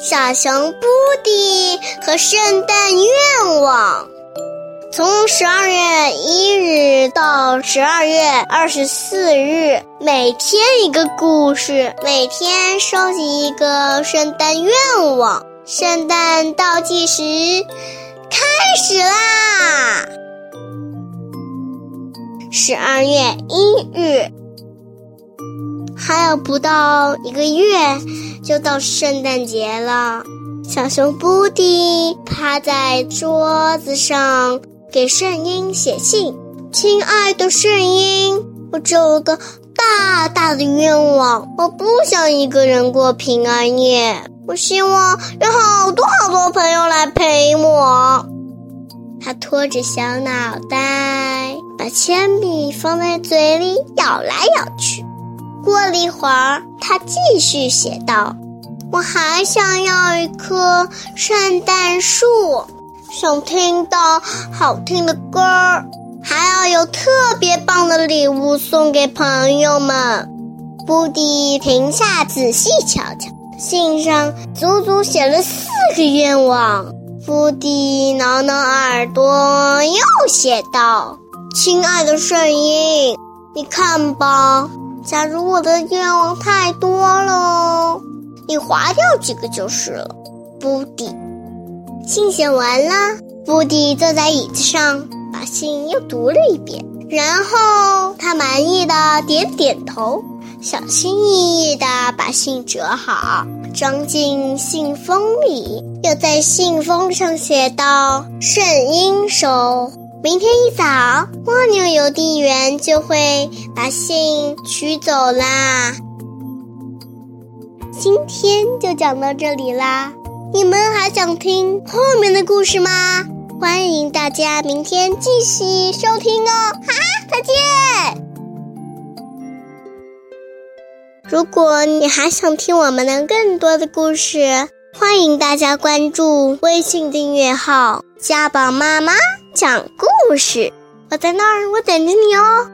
小熊布迪和圣诞愿望。从十二月一日到十二月二十四日，每天一个故事，每天收集一个圣诞愿望。圣诞倒计时开始啦！十二月一日，还有不到一个月就到圣诞节了。小熊布迪趴在桌子上给圣婴写信：“亲爱的圣婴，我只有个大大的愿望，我不想一个人过平安夜。”我希望有好多好多朋友来陪我。他拖着小脑袋，把铅笔放在嘴里咬来咬去。一会儿，他继续写道：“我还想要一棵圣诞树，想听到好听的歌儿，还要有特别棒的礼物送给朋友们。”布迪停下，仔细瞧瞧。信上足足写了四个愿望。布迪挠挠耳朵，又写道：“亲爱的圣婴，你看吧，假如我的愿望太多了，你划掉几个就是了。”布迪，信写完了，布迪坐在椅子上，把信又读了一遍，然后他满意的点点头。小心翼翼地把信折好，装进信封里，又在信封上写道：“圣婴收。”明天一早，蜗牛邮递员就会把信取走啦。今天就讲到这里啦，你们还想听后面的故事吗？欢迎大家明天继续收听哦！哈，再见。如果你还想听我们的更多的故事，欢迎大家关注微信订阅号“家宝妈妈讲故事”。我在那儿，我等着你哦。